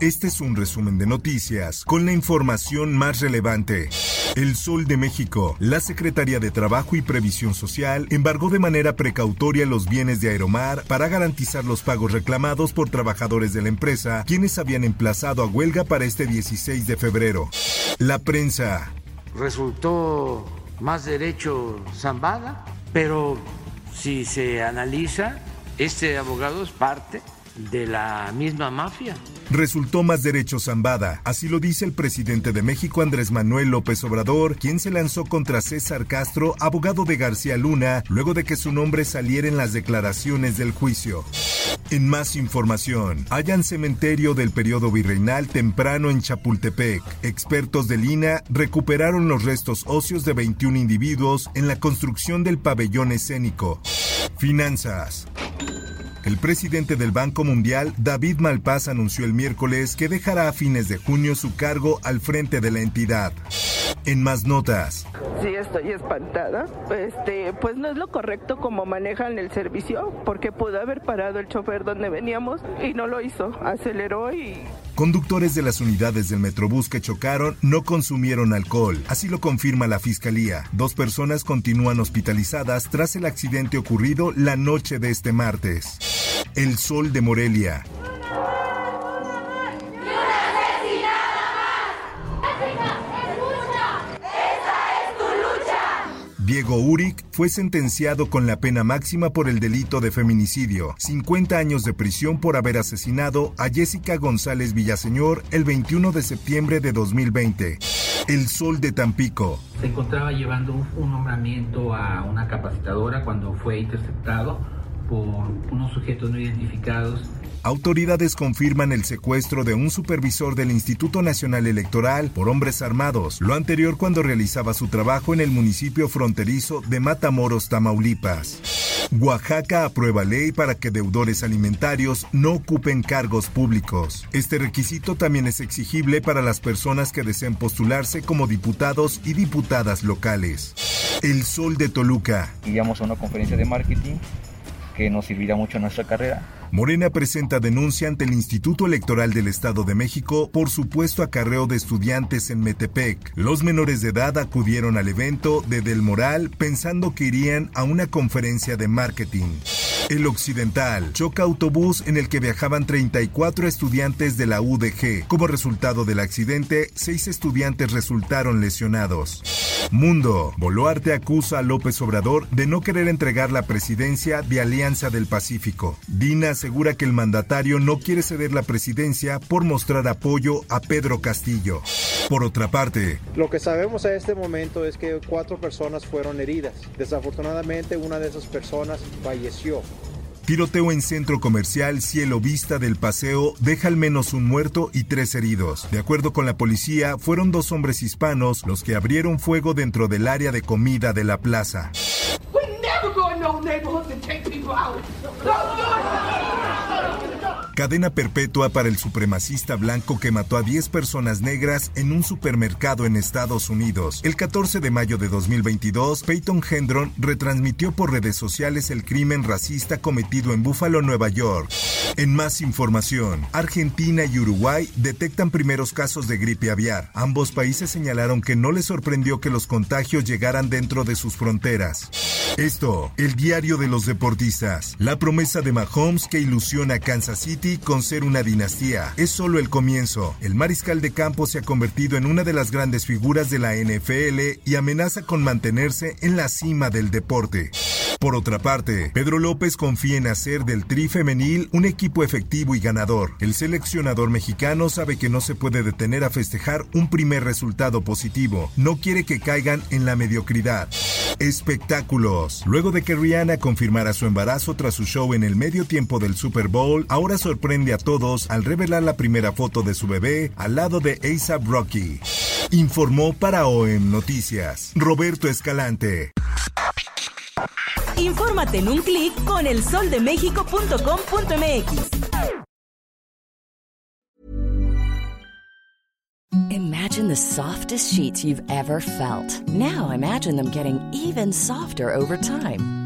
Este es un resumen de noticias con la información más relevante. El Sol de México. La Secretaría de Trabajo y Previsión Social embargó de manera precautoria los bienes de Aeromar para garantizar los pagos reclamados por trabajadores de la empresa, quienes habían emplazado a huelga para este 16 de febrero. La prensa. Resultó más derecho Zambada, pero si se analiza, este abogado es parte de la misma mafia. Resultó más derecho Zambada, así lo dice el presidente de México Andrés Manuel López Obrador, quien se lanzó contra César Castro, abogado de García Luna, luego de que su nombre saliera en las declaraciones del juicio. En más información, hallan cementerio del periodo virreinal temprano en Chapultepec. Expertos del INA recuperaron los restos óseos de 21 individuos en la construcción del pabellón escénico. Finanzas. El presidente del Banco Mundial, David Malpaz, anunció el miércoles que dejará a fines de junio su cargo al frente de la entidad. En más notas. Sí, estoy espantada. Este, pues no es lo correcto como manejan el servicio, porque pudo haber parado el chofer donde veníamos y no lo hizo. Aceleró y Conductores de las unidades del Metrobús que chocaron no consumieron alcohol, así lo confirma la Fiscalía. Dos personas continúan hospitalizadas tras el accidente ocurrido la noche de este martes. El Sol de Morelia. Diego Uric fue sentenciado con la pena máxima por el delito de feminicidio, 50 años de prisión por haber asesinado a Jessica González Villaseñor el 21 de septiembre de 2020. El Sol de Tampico. Se encontraba llevando un, nombramiento a una capacitadora cuando fue interceptado por unos sujetos no identificados Autoridades confirman el secuestro de un supervisor del Instituto Nacional Electoral por hombres armados, lo anterior cuando realizaba su trabajo en el municipio fronterizo de Matamoros, Tamaulipas. Oaxaca aprueba ley para que deudores alimentarios no ocupen cargos públicos. Este requisito también es exigible para las personas que deseen postularse como diputados y diputadas locales. El Sol de Toluca. Iríamos a una conferencia de marketing que nos servirá mucho en nuestra carrera. Morena presenta denuncia ante el Instituto Electoral del Estado de México por supuesto acarreo de estudiantes en Metepec. Los menores de edad acudieron al evento de Del Moral pensando que irían a una conferencia de marketing. El Occidental choca autobús en el que viajaban 34 estudiantes de la UDG. Como resultado del accidente, seis estudiantes resultaron lesionados. Mundo. Boluarte acusa a López Obrador de no querer entregar la presidencia de Alianza del Pacífico. Dina asegura que el mandatario no quiere ceder la presidencia por mostrar apoyo a Pedro Castillo. Por otra parte, Lo que sabemos a este momento es que cuatro personas fueron heridas. Desafortunadamente, una de esas personas falleció. tiroteo en centro comercial Cielo Vista del Paseo deja al menos un muerto y tres heridos. De acuerdo con la policía, fueron dos hombres hispanos los que abrieron fuego dentro del área de comida de la plaza. Cadena perpetua para el supremacista blanco que mató a 10 personas negras en un supermercado en Estados Unidos. El 14 de mayo de 2022, Peyton Hendron retransmitió por redes sociales el crimen racista cometido en Buffalo, Nueva York. En más información, Argentina y Uruguay detectan primeros casos de gripe aviar. Ambos países señalaron que no les sorprendió que los contagios llegaran dentro de sus fronteras. Esto, el diario de los deportistas. La promesa de Mahomes que ilusiona a Kansas City con ser una dinastía. Es solo el comienzo. El mariscal de campo se ha convertido en una de las grandes figuras de la NFL y amenaza con mantenerse en la cima del deporte. Por otra parte, Pedro López confía en hacer del Tri femenil un equipo efectivo y ganador. El seleccionador mexicano sabe que no se puede detener a festejar un primer resultado positivo. No quiere que caigan en la mediocridad. Espectáculos. Luego de que Rihanna confirmara su embarazo tras su show en el medio tiempo del Super Bowl, ahora sorprende a todos al revelar la primera foto de su bebé al lado de ASAP Rocky. Informó para OEM Noticias Roberto Escalante. Infórmate en un clic con elsoldemexico.com.mx. Imagine the softest sheets you've ever felt. Now imagine them getting even softer over time.